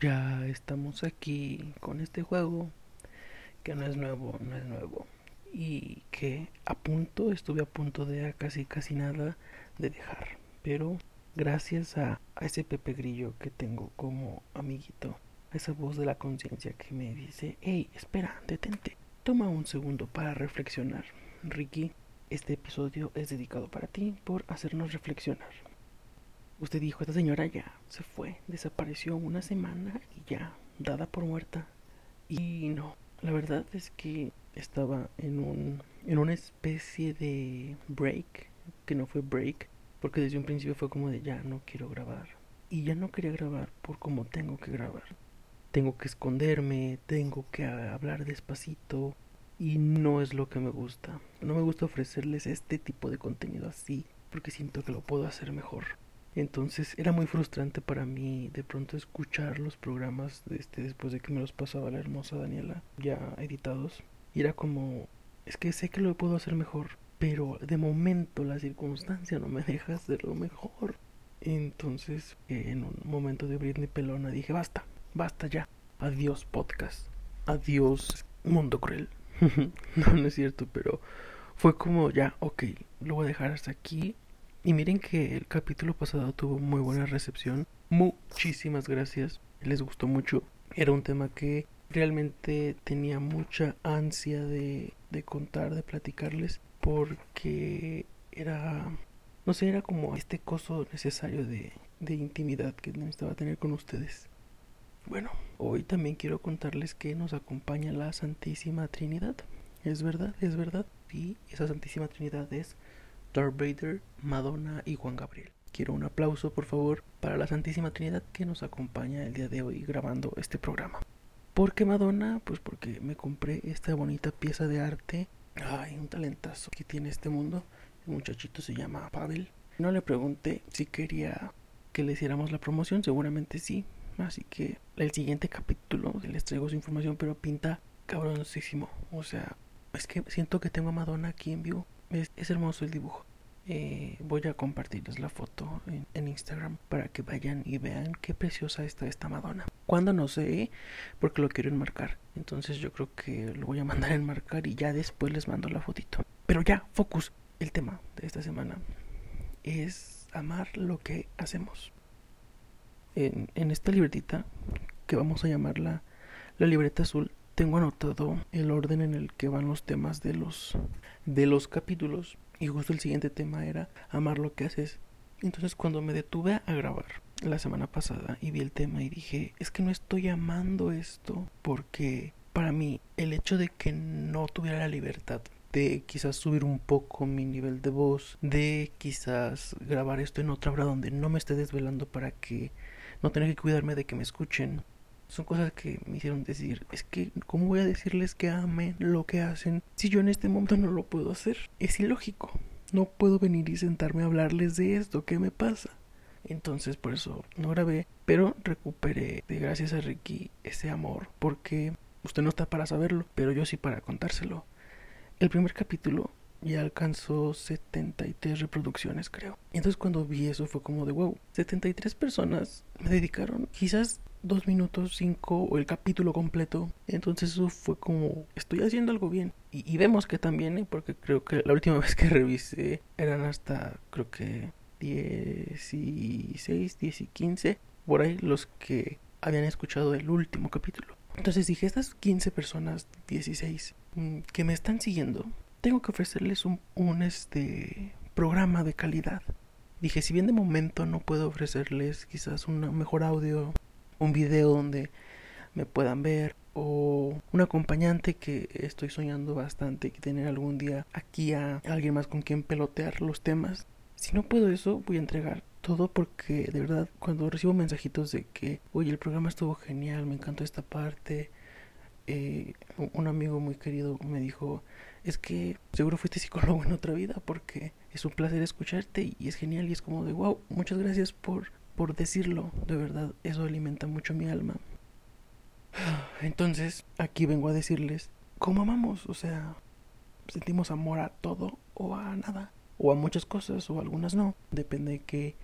ya estamos aquí con este juego que no es nuevo, no es nuevo y que a punto, estuve a punto de casi casi nada de dejar, pero gracias a, a ese Pepe Grillo que tengo como amiguito, a esa voz de la conciencia que me dice, hey, espera, detente, toma un segundo para reflexionar. Ricky, este episodio es dedicado para ti por hacernos reflexionar. Usted dijo, esta señora ya se fue, desapareció una semana y ya, dada por muerta. Y no, la verdad es que estaba en un en una especie de break, que no fue break, porque desde un principio fue como de ya no quiero grabar. Y ya no quería grabar por como tengo que grabar. Tengo que esconderme, tengo que hablar despacito y no es lo que me gusta. No me gusta ofrecerles este tipo de contenido así porque siento que lo puedo hacer mejor. Entonces era muy frustrante para mí de pronto escuchar los programas este después de que me los pasaba la hermosa Daniela ya editados. Y era como, es que sé que lo puedo hacer mejor, pero de momento la circunstancia no me deja hacerlo mejor. Entonces, en un momento de Britney Pelona dije, basta, basta ya. Adiós podcast. Adiós mundo cruel. no, no es cierto, pero fue como ya, ok, lo voy a dejar hasta aquí. Y miren que el capítulo pasado tuvo muy buena recepción. Muchísimas gracias. Les gustó mucho. Era un tema que realmente tenía mucha ansia de, de contar, de platicarles, porque era, no sé, era como este coso necesario de, de intimidad que necesitaba tener con ustedes. Bueno, hoy también quiero contarles que nos acompaña la Santísima Trinidad. Es verdad, es verdad. Y esa Santísima Trinidad es Darth Vader, Madonna y Juan Gabriel. Quiero un aplauso, por favor, para la Santísima Trinidad que nos acompaña el día de hoy grabando este programa. ¿Por qué Madonna? Pues porque me compré esta bonita pieza de arte. Ay, un talentazo que tiene este mundo. El muchachito se llama Pavel. No le pregunté si quería que le hiciéramos la promoción, seguramente sí. Así que el siguiente capítulo les traigo su información, pero pinta cabroncísimo. O sea, es que siento que tengo a Madonna aquí en vivo. Es, hermoso el dibujo. Eh, voy a compartirles la foto en, Instagram para que vayan y vean qué preciosa está esta Madonna. Cuando no sé, porque lo quiero enmarcar. Entonces yo creo que lo voy a mandar a enmarcar y ya después les mando la fotito. Pero ya, focus. El tema de esta semana es amar lo que hacemos. En, en esta libretita, que vamos a llamarla la libreta azul, tengo anotado el orden en el que van los temas de los de los capítulos y justo el siguiente tema era amar lo que haces. Entonces cuando me detuve a grabar la semana pasada y vi el tema y dije, es que no estoy amando esto porque para mí el hecho de que no tuviera la libertad de quizás subir un poco mi nivel de voz, de quizás grabar esto en otra hora donde no me esté desvelando para que no tener que cuidarme de que me escuchen, son cosas que me hicieron decir, es que, ¿cómo voy a decirles que amen lo que hacen si yo en este momento no lo puedo hacer? Es ilógico. No puedo venir y sentarme a hablarles de esto, ¿qué me pasa? Entonces por eso no grabé, pero recuperé, de gracias a Ricky, ese amor, porque usted no está para saberlo, pero yo sí para contárselo. El primer capítulo ya alcanzó 73 reproducciones, creo. Entonces cuando vi eso fue como de wow, 73 personas me dedicaron quizás dos minutos, cinco o el capítulo completo. Entonces eso fue como, estoy haciendo algo bien. Y, vemos que también, ¿eh? porque creo que la última vez que revisé eran hasta, creo que 16, 10 y 15, por ahí los que habían escuchado el último capítulo. Entonces dije, estas 15 personas, 16, que me están siguiendo, tengo que ofrecerles un, un este programa de calidad. Dije, si bien de momento no puedo ofrecerles quizás un mejor audio, un video donde me puedan ver o un acompañante que estoy soñando bastante y tener algún día aquí a alguien más con quien pelotear los temas. Si no puedo eso, voy a entregar todo porque de verdad cuando recibo mensajitos de que, oye, el programa estuvo genial, me encantó esta parte, eh, un amigo muy querido me dijo, es que seguro fuiste psicólogo en otra vida porque es un placer escucharte y es genial y es como de, wow, muchas gracias por por decirlo, de verdad, eso alimenta mucho mi alma. Entonces, aquí vengo a decirles cómo amamos, o sea, sentimos amor a todo o a nada, o a muchas cosas o a algunas no, depende de qué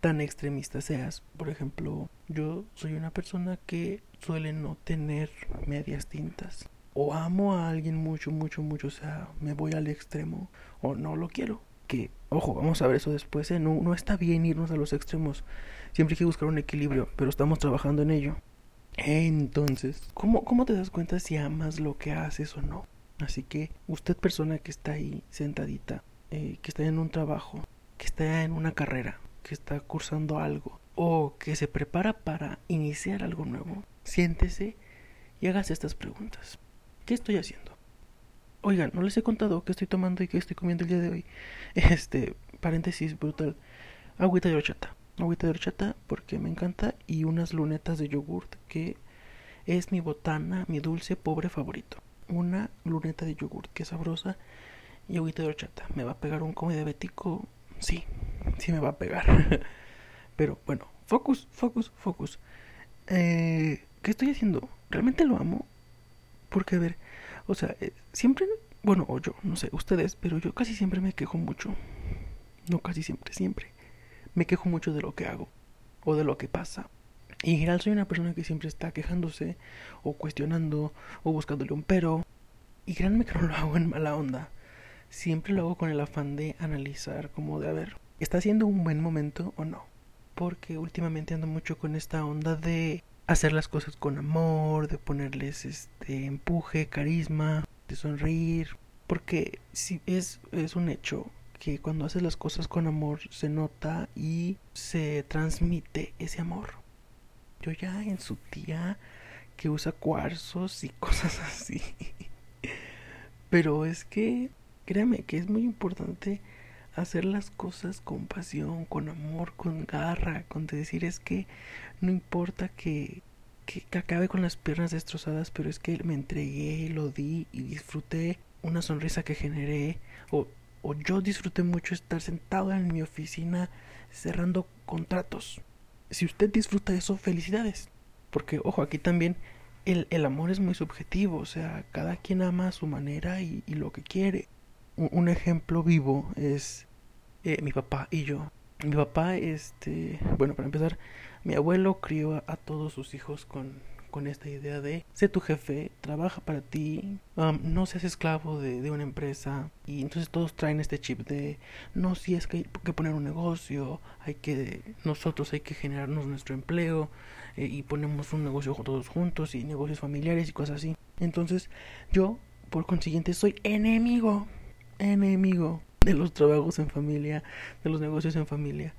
tan extremista seas. Por ejemplo, Yo soy una persona que suele no tener medias tintas. O amo a alguien mucho, mucho, mucho, o sea, me voy al extremo, o no lo quiero. Que, ojo, vamos a ver eso después, ¿eh? No, no está bien irnos a los extremos. Siempre hay que buscar un equilibrio, pero estamos trabajando en ello. Entonces, ¿cómo, ¿cómo te das cuenta si amas lo que haces o no? Así que usted persona que está ahí sentadita, eh, que está en un trabajo, que está en una carrera, que está cursando algo o que se prepara para iniciar algo nuevo, siéntese y hágase estas preguntas. ¿Qué estoy haciendo? Oigan, no les he contado qué estoy tomando y qué estoy comiendo el día de hoy. Este, paréntesis brutal. Agüita de horchata. Agüita de horchata porque me encanta y unas lunetas de yogurt que es mi botana, mi dulce pobre favorito. Una luneta de yogurt que es sabrosa y agüita de horchata. ¿Me va a pegar un come diabético? Sí, sí me va a pegar. Pero bueno, focus, focus, focus. Eh, ¿Qué estoy haciendo? ¿Realmente lo amo? Porque, a ver, o sea, eh, siempre, bueno, o yo, no sé, ustedes, pero yo casi siempre me quejo mucho. No casi siempre, siempre. Me quejo mucho de lo que hago o de lo que pasa. Y en general soy una persona que siempre está quejándose o cuestionando o buscándole un pero. Y créanme que no lo hago en mala onda. Siempre lo hago con el afán de analizar, como de a ver, ¿está siendo un buen momento o no? Porque últimamente ando mucho con esta onda de hacer las cosas con amor, de ponerles este empuje, carisma, de sonreír, porque si es, es un hecho que cuando haces las cosas con amor se nota y se transmite ese amor. Yo ya en su tía que usa cuarzos y cosas así. Pero es que créame que es muy importante hacer las cosas con pasión, con amor, con garra, con decir es que no importa que, que, acabe con las piernas destrozadas, pero es que me entregué, lo di y disfruté una sonrisa que generé, o, o yo disfruté mucho estar sentado en mi oficina cerrando contratos. Si usted disfruta eso, felicidades. Porque, ojo, aquí también el, el amor es muy subjetivo, o sea, cada quien ama a su manera y lo que quiere un ejemplo vivo es eh, mi papá y yo. Mi papá, este, bueno, para empezar, mi abuelo crió a, todos sus hijos con, con, esta idea de sé tu jefe, trabaja para ti, um, no seas esclavo de, de, una empresa. Y entonces todos traen este chip de no, si es que hay que poner un negocio, hay que, nosotros hay que generarnos nuestro empleo eh, y ponemos un negocio todos juntos y negocios familiares y cosas así. Entonces yo, por consiguiente, soy enemigo enemigo de los trabajos en familia, de los negocios en familia.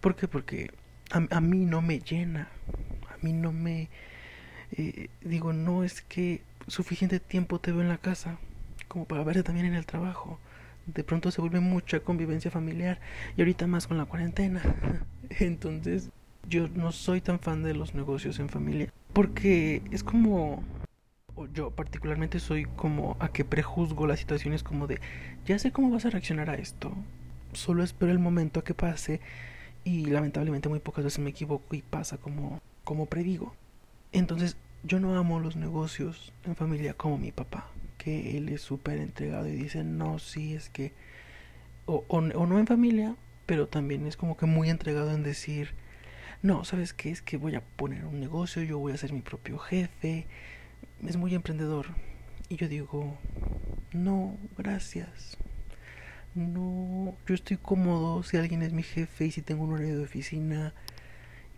¿Por qué? Porque a, mí no me llena, a mí no me... Eh, digo, no es que suficiente tiempo te veo en la casa como para verte también en el trabajo. De pronto se vuelve mucha convivencia familiar y ahorita más con la cuarentena. Entonces yo no soy tan fan de los negocios en familia porque es como yo particularmente soy como a que prejuzgo las situaciones como de, ya sé cómo vas a reaccionar a esto, solo espero el momento a que pase y lamentablemente muy pocas veces me equivoco y pasa como, como predigo. Entonces yo no amo los negocios en familia como mi papá, que él es súper entregado y dice, no, sí, es que, o, o, o no en familia, pero también es como que muy entregado en decir, no, ¿sabes qué? Es que voy a poner un negocio, yo voy a ser mi propio jefe, es muy emprendedor. Y yo digo, no, gracias. No, yo estoy cómodo si alguien es mi jefe y si tengo un horario de oficina.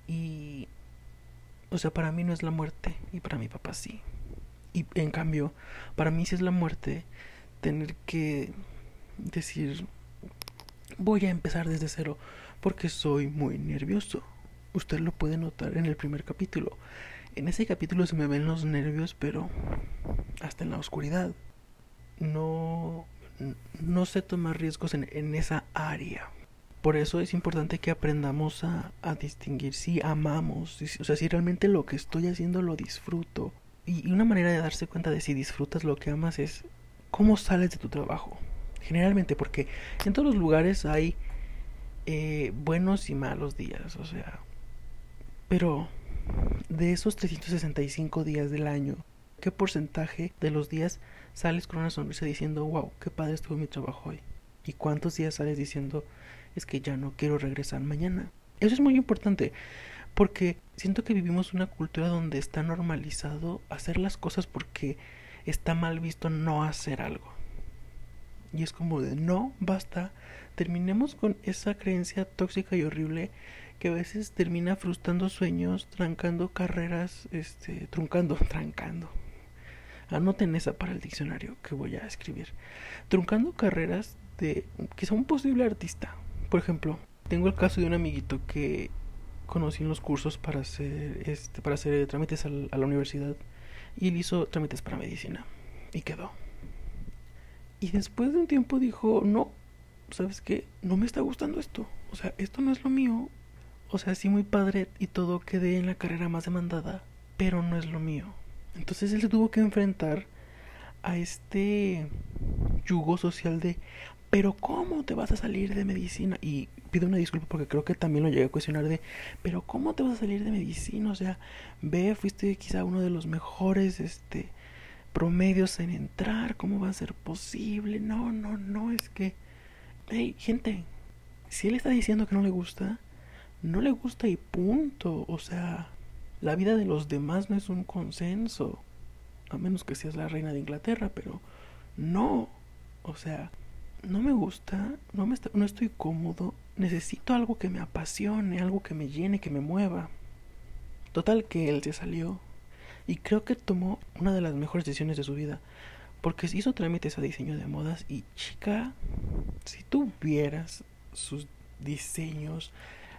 Y, o sea, para mí no es la muerte y para mi papá sí. Y en cambio, para mí sí es la muerte tener que decir, voy a empezar desde cero porque soy muy nervioso. Usted lo puede notar en el primer capítulo. En ese capítulo se me ven los nervios, pero hasta en la oscuridad. No, no sé tomar riesgos en, en esa área. Por eso es importante que aprendamos a, a distinguir si amamos, o sea, si realmente lo que estoy haciendo lo disfruto. Y, una manera de darse cuenta de si disfrutas lo que amas es cómo sales de tu trabajo. Generalmente, porque en todos los lugares hay eh, buenos y malos días, o sea. Pero de esos 365 días del año, ¿qué porcentaje de los días sales con una sonrisa diciendo, wow, qué padre estuvo mi trabajo hoy? ¿Y cuántos días sales diciendo, es que ya no quiero regresar mañana? Eso es muy importante, Porque siento que vivimos una cultura donde está normalizado hacer las cosas porque está mal visto no hacer algo. Y es como de no, basta, terminemos con esa creencia tóxica y horrible que a veces termina frustrando sueños, trancando carreras, este, truncando, trancando. Anoten esa para el diccionario que voy a escribir. Truncando carreras de quizá un posible artista. Por ejemplo, tengo el caso de un amiguito que conocí en los cursos para hacer este para hacer trámites a la universidad y él hizo trámites para medicina y quedó. Y después de un tiempo dijo, "No, ¿sabes qué? No me está gustando esto. O sea, esto no es lo mío. O sea, sí muy padre y todo quedé en la carrera más demandada, pero no es lo mío." Entonces él se tuvo que enfrentar a este yugo social de, pero ¿cómo te vas a salir de medicina? Y pido una disculpa porque creo que también lo llegué a cuestionar de, pero ¿cómo te vas a salir de medicina? O sea, ve, fuiste quizá uno de los mejores, este, promedios en entrar, ¿cómo va a ser posible? No, no, no, es que, hey, gente, si él está diciendo que no le gusta, no le gusta y punto, o sea, la vida de los demás no es un consenso, a menos que seas la reina de Inglaterra, pero no, o sea, no me gusta, no, me no estoy cómodo, necesito algo que me apasione, algo que me llene, que me mueva. Total que él se salió y creo que tomó una de las mejores decisiones de su vida, porque hizo trámites a diseño de modas y chica, si tú vieras sus diseños,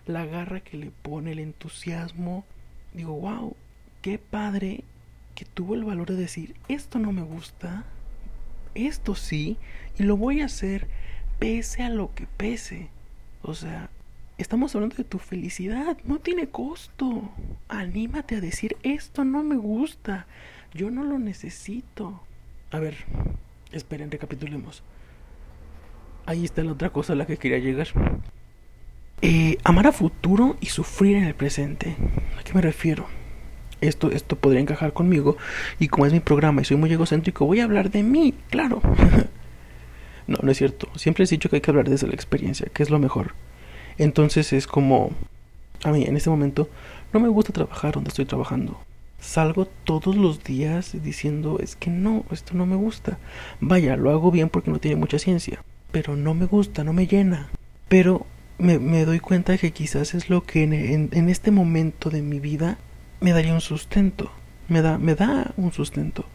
la garra que le pone, el entusiasmo, digo, wow, qué padre que tuvo el valor de decir, esto no me gusta, esto sí, y lo voy a hacer pese a lo que pese. O sea, estamos hablando de tu felicidad, no tiene costo. Anímate a decir, esto no me gusta, yo no lo necesito. A ver, esperen, recapitulemos. Ahí está la otra cosa a la que quería llegar. Eh, amar a futuro y sufrir en el presente. ¿A qué me refiero? Esto, esto podría encajar conmigo y como es mi programa y soy muy egocéntrico, voy a hablar de mí, claro. no, no es cierto. Siempre he dicho que hay que hablar desde la experiencia, que es lo mejor. Entonces es como, a mí en este momento no me gusta trabajar donde estoy trabajando. Salgo todos los días diciendo, es que no, esto no me gusta. Vaya, lo hago bien porque no tiene mucha ciencia, pero no me gusta, no me llena. Pero me, me doy cuenta que quizás es lo que en, en, este momento de mi vida me daría un sustento. Me da, me da un sustento.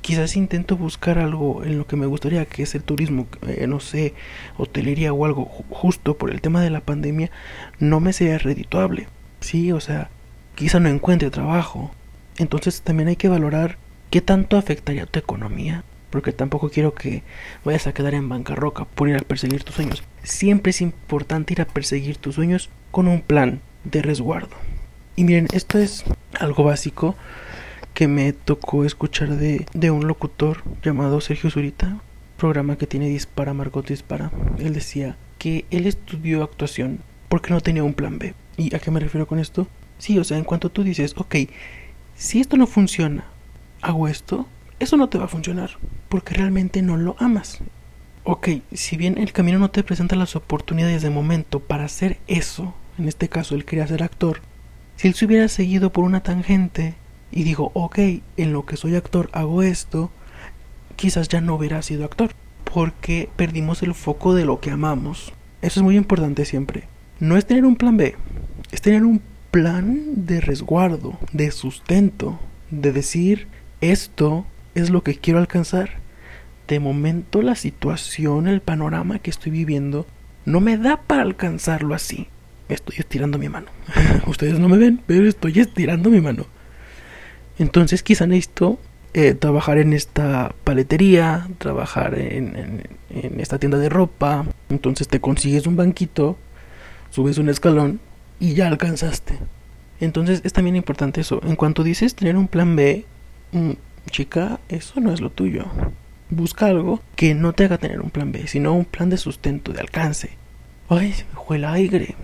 Quizás intento buscar algo en lo que me gustaría, que es el turismo, eh, no sé, hotelería o algo, justo por el tema de la pandemia, no me sea redituable. Sí, o sea, quizá no encuentre trabajo. Entonces también hay que valorar qué tanto afectaría tu economía, porque tampoco quiero que vayas a quedar en bancarrota por ir a perseguir tus sueños. Siempre es importante ir a perseguir tus sueños con un plan de resguardo. Y miren, esto es algo básico que me tocó escuchar de, un locutor llamado Sergio Zurita, programa que tiene Dispara, Margot Dispara. Él decía que él estudió actuación porque no tenía un plan B. ¿Y a qué me refiero con esto? Sí, o sea, en cuanto tú dices, ok, si esto no funciona, hago esto, eso no te va a funcionar, porque realmente no lo amas. Ok, si bien el camino no te presenta las oportunidades de momento para hacer eso, en este caso él quería ser actor, si él se hubiera seguido por una tangente y digo, ok, en lo que soy actor hago esto, quizás ya no hubiera sido actor, porque perdimos el foco de lo que amamos. Eso es muy importante siempre. No es tener un plan B, es tener un plan de resguardo, de sustento, de decir, esto es lo que quiero alcanzar. De momento la situación, el panorama que estoy viviendo no me da para alcanzarlo así. Estoy estirando mi mano. Ustedes no me ven, pero estoy estirando mi mano. Entonces quizá necesito eh, trabajar en esta paletería, trabajar en, en, en esta tienda de ropa. Entonces te consigues un banquito, subes un escalón y ya alcanzaste. Entonces es también importante eso. En cuanto dices tener un plan B, chica, eso no es lo tuyo. Busca algo que no te haga tener un plan B, sino un plan de sustento, de alcance. Ay, se me fue el aire.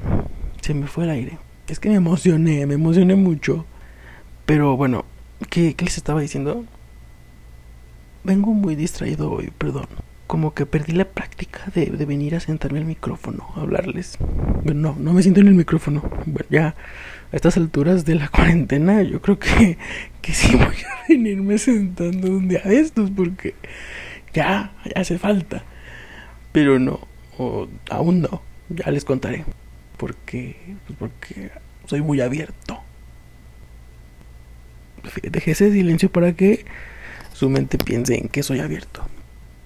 Se me fue el aire. Es que me emocioné, me emocioné mucho. Pero bueno, ¿qué, les estaba diciendo? Vengo muy distraído hoy, perdón. Como que perdí la práctica de, venir a sentarme al micrófono a hablarles. Bueno, no, no me siento en el micrófono. Bueno, ya a estas alturas de la cuarentena, yo creo que, que sí voy a venirme sentando un día de estos porque ya, ya hace falta. Pero no, aún no. Ya les contaré. Porque, pues porque soy muy abierto. Dejé ese silencio para que su mente piense en que soy abierto.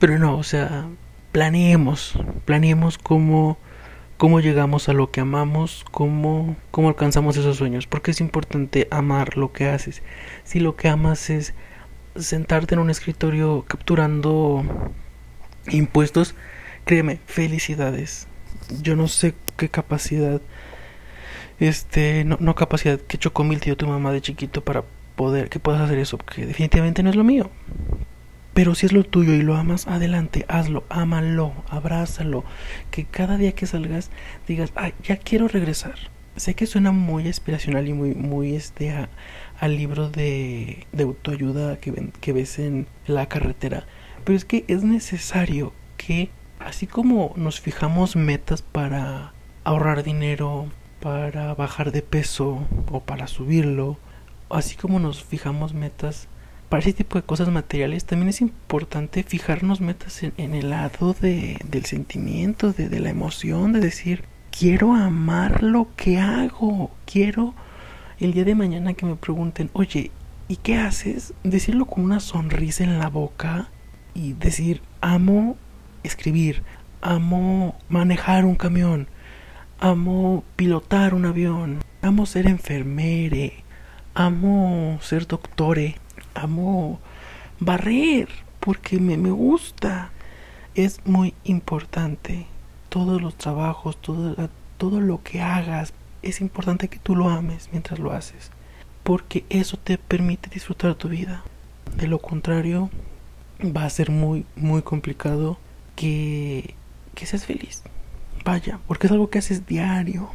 Pero no, o sea, planeemos, planeemos cómo, cómo llegamos a lo que amamos, cómo, cómo alcanzamos esos sueños, porque es importante amar lo que haces. Si lo que amas es sentarte en un escritorio capturando impuestos, créeme, felicidades. Yo no sé qué capacidad, este, no, no capacidad que chocó mil tío tu mamá de chiquito para poder que puedas hacer eso, porque definitivamente no es lo mío. Pero si es lo tuyo y lo amas, adelante, hazlo, ámalo, abrázalo. Que cada día que salgas digas, ay, ya quiero regresar. Sé que suena muy aspiracional y muy, muy este al libro de, de autoayuda que, que ves en la carretera. Pero es que es necesario que, así como nos fijamos metas para ahorrar dinero, para bajar de peso o para subirlo, así como nos fijamos metas para ese tipo de cosas materiales, también es importante fijarnos metas en, el lado de, del sentimiento, de, de la emoción, de decir, quiero amar lo que hago, quiero el día de mañana que me pregunten, oye, ¿y qué haces? Decirlo con una sonrisa en la boca y decir, amo escribir, amo manejar un camión, amo pilotar un avión, amo ser enfermere, amo ser doctore, amo barrer porque me, me gusta. Es muy importante. Todos los trabajos, todo, todo lo que hagas, es importante que tú lo ames mientras lo haces. Porque eso te permite disfrutar tu vida. De lo contrario, va a ser muy, muy complicado que, que seas feliz. Vaya, porque es algo que haces diario.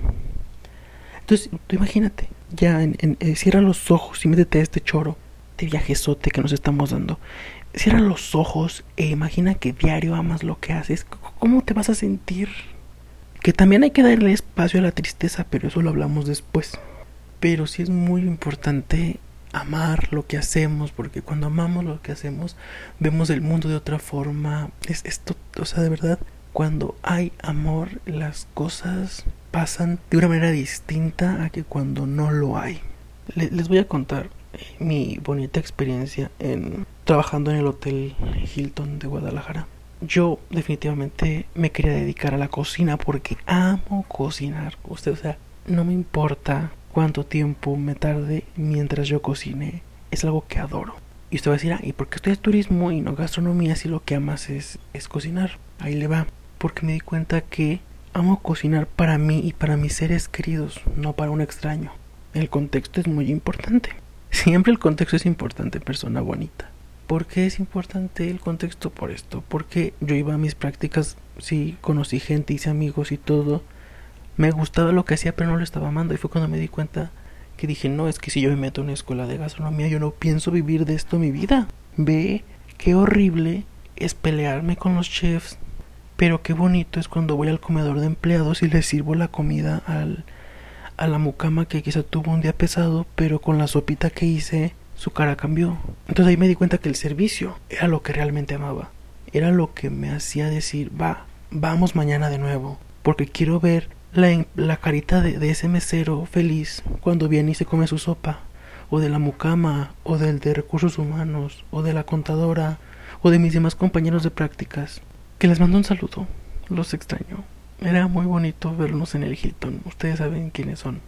Entonces, tú imagínate, ya en, eh, cierra los ojos y métete a este choro de viajesote que nos estamos dando. Cierra los ojos e imagina que diario amas lo que haces. ¿Cómo te vas a sentir? Que también hay que darle espacio a la tristeza, pero eso lo hablamos después. Pero sí es muy importante amar lo que hacemos, porque cuando amamos lo que hacemos, vemos el mundo de otra forma. Es esto, o sea, de verdad, cuando hay amor, las cosas pasan de una manera distinta a que cuando no lo hay. les voy a contar mi bonita experiencia en trabajando en el hotel Hilton de Guadalajara. Yo definitivamente me quería dedicar a la cocina porque amo cocinar. Usted, o sea, no me importa cuánto tiempo me tarde mientras yo cocine. Es algo que adoro. Y usted va a decir, ah, ¿y por qué estudias turismo y no gastronomía si lo que amas es, es cocinar? Ahí le va. Porque me di cuenta que amo cocinar para mí y para mis seres queridos, no para un extraño. El contexto es muy importante. Siempre el contexto es importante, persona bonita. ¿Por qué es importante el contexto? Por esto. Porque yo iba a mis prácticas, sí, conocí gente, hice amigos y todo me gustaba lo que hacía, pero no lo estaba amando. Y fue cuando me di cuenta que dije, no, es que si yo me meto en una escuela de gastronomía, yo no pienso vivir de esto mi vida. Ve qué horrible es pelearme con los chefs, pero qué bonito es cuando voy al comedor de empleados y les sirvo la comida al, a la mucama que quizá tuvo un día pesado, pero con la sopita que hice, su cara cambió. Entonces ahí me di cuenta que el servicio era lo que realmente amaba. Era lo que me hacía decir, va, vamos mañana de nuevo, porque quiero ver la, la carita de, ese mesero feliz cuando viene y se come su sopa, o de la mucama, o del de recursos humanos, o de la contadora, o de mis demás compañeros de prácticas, que les mando un saludo, los extraño. Era muy bonito verlos en el Hilton, ustedes saben quiénes son.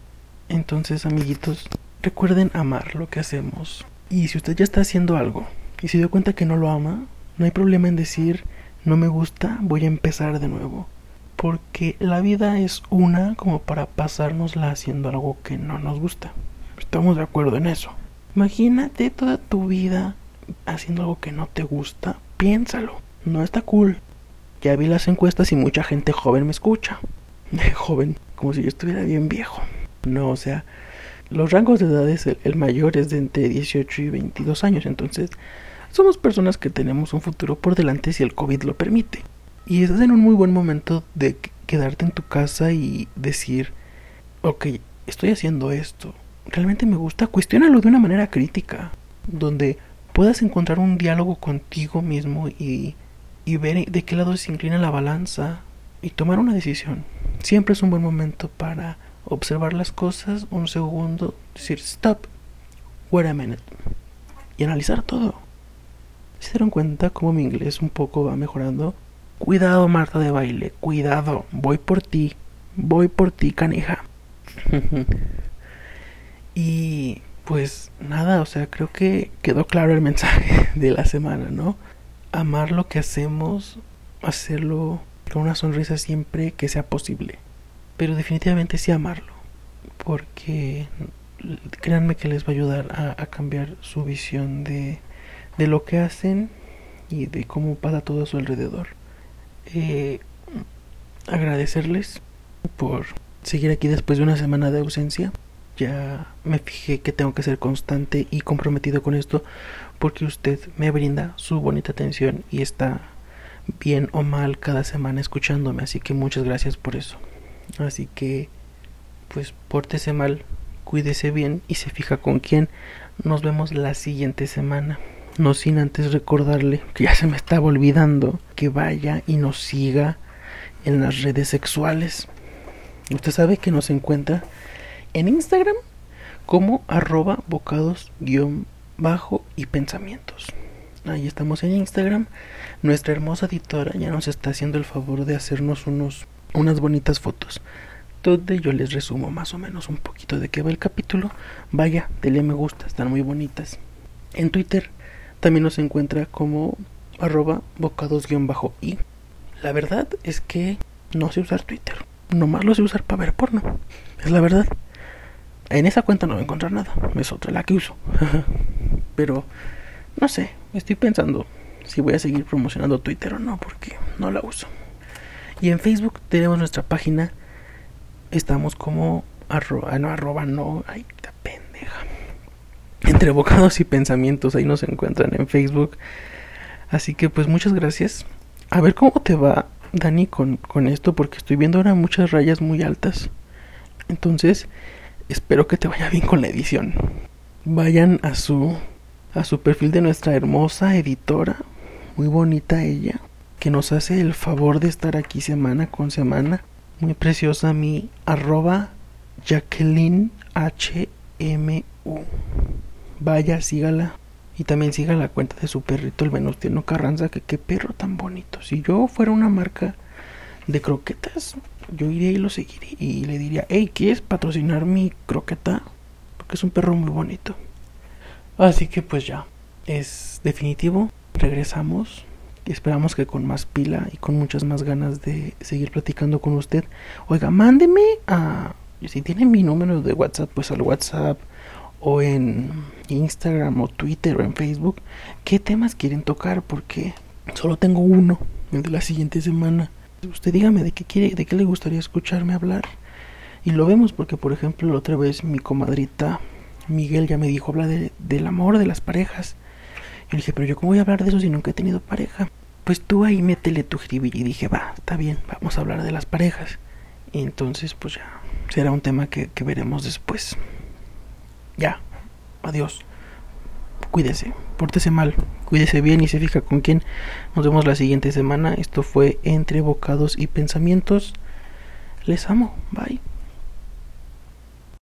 Entonces, amiguitos, recuerden amar lo que hacemos. Y si usted ya está haciendo algo y se dio cuenta que no lo ama, no hay problema en decir no me gusta, voy a empezar de nuevo porque la vida es una como para pasárnosla haciendo algo que no nos gusta. Estamos de acuerdo en eso. Imagínate toda tu vida haciendo algo que no te gusta. Piénsalo. No está cool. Ya vi las encuestas y mucha gente joven me escucha. Joven, como si yo estuviera bien viejo. No, o sea, los rangos de edades, el, el mayor es de entre 18 y 22 años. Entonces, somos personas que tenemos un futuro por delante si el COVID lo permite. Y estás en un muy buen momento de quedarte en tu casa y decir, ok, estoy haciendo esto, realmente me gusta, cuestiónalo de una manera crítica, donde puedas encontrar un diálogo contigo mismo y, y ver de qué lado se inclina la balanza y tomar una decisión. Siempre es un buen momento para observar las cosas un segundo, decir stop, wait a minute y analizar todo. ¿Se dieron cuenta cómo mi inglés un poco va mejorando? Cuidado, Marta de baile, cuidado, voy por ti, voy por ti, canija. y pues nada, o sea, creo que quedó claro el mensaje de la semana, ¿no? Amar lo que hacemos, hacerlo con una sonrisa siempre que sea posible. Pero definitivamente sí amarlo, porque créanme que les va a ayudar a, cambiar su visión de, de, lo que hacen y de cómo pasa todo a su alrededor. Eh, agradecerles por seguir aquí después de una semana de ausencia. Ya me fijé que tengo que ser constante y comprometido con esto porque usted me brinda su bonita atención y está bien o mal cada semana escuchándome, así que muchas gracias por eso. Así que pues pórtese mal, cuídese bien y se fija con quién. Nos vemos la siguiente semana. No sin antes recordarle que ya se me estaba olvidando que vaya y nos siga en las redes sexuales. Usted sabe que nos encuentra en Instagram como arroba bocados guion bajo y pensamientos. Ahí estamos en Instagram. Nuestra hermosa editora ya nos está haciendo el favor de hacernos unos, unas bonitas fotos. Donde yo les resumo más o menos un poquito de qué va el capítulo. Vaya, dele me gusta, están muy bonitas. En Twitter también nos encuentra como arroba bocados-i. La verdad es que no sé usar Twitter. Nomás lo sé usar para ver porno. Es la verdad. En esa cuenta no voy a encontrar nada. Es otra la que uso. Pero, no sé. Estoy pensando si voy a seguir promocionando Twitter o no. Porque no la uso. Y en Facebook tenemos nuestra página. Estamos como arroba, no arroba, no. Ay, esta pendeja. Entre bocados y pensamientos. Ahí nos encuentran en Facebook. Así que pues muchas gracias. A ver cómo te va, Dani, con, con esto. Porque estoy viendo ahora muchas rayas muy altas. Entonces, espero que te vaya bien con la edición. Vayan a su a su perfil de nuestra hermosa editora, muy bonita ella, que nos hace el favor de estar aquí semana con semana. Muy preciosa mi arroba Jacqueline HMU. Vaya, sígala. Y también siga la cuenta de su perrito, el Venustiano Carranza, que qué perro tan bonito. Si yo fuera una marca de croquetas, yo iría y lo seguiría y le diría, hey, ¿quieres patrocinar mi croqueta? Porque es un perro muy bonito. Así que pues ya, es definitivo, regresamos. Esperamos que con más pila y con muchas más ganas de seguir platicando con usted. Oiga, mándeme a... Si tiene mi número de WhatsApp, pues al WhatsApp o en Instagram o Twitter o en Facebook. ¿Qué temas quieren tocar? Porque solo tengo uno, el de la siguiente semana. Usted dígame de qué quiere, de qué le gustaría escucharme hablar. Y lo vemos porque, por ejemplo, la otra vez mi comadrita Miguel ya me dijo, habla de, del amor de las parejas. Y le dije, pero yo cómo voy a hablar de eso si nunca he tenido pareja. Pues tú ahí métele tu jiribiri. Y dije, va, está bien, vamos a hablar de las parejas. Y entonces, pues ya, será un tema que, que veremos después. Ya, adiós. Cuídese, pórtese mal, cuídese bien y se fija con quién. Nos vemos la siguiente semana. Esto fue Entre Bocados y Pensamientos. Les amo, bye.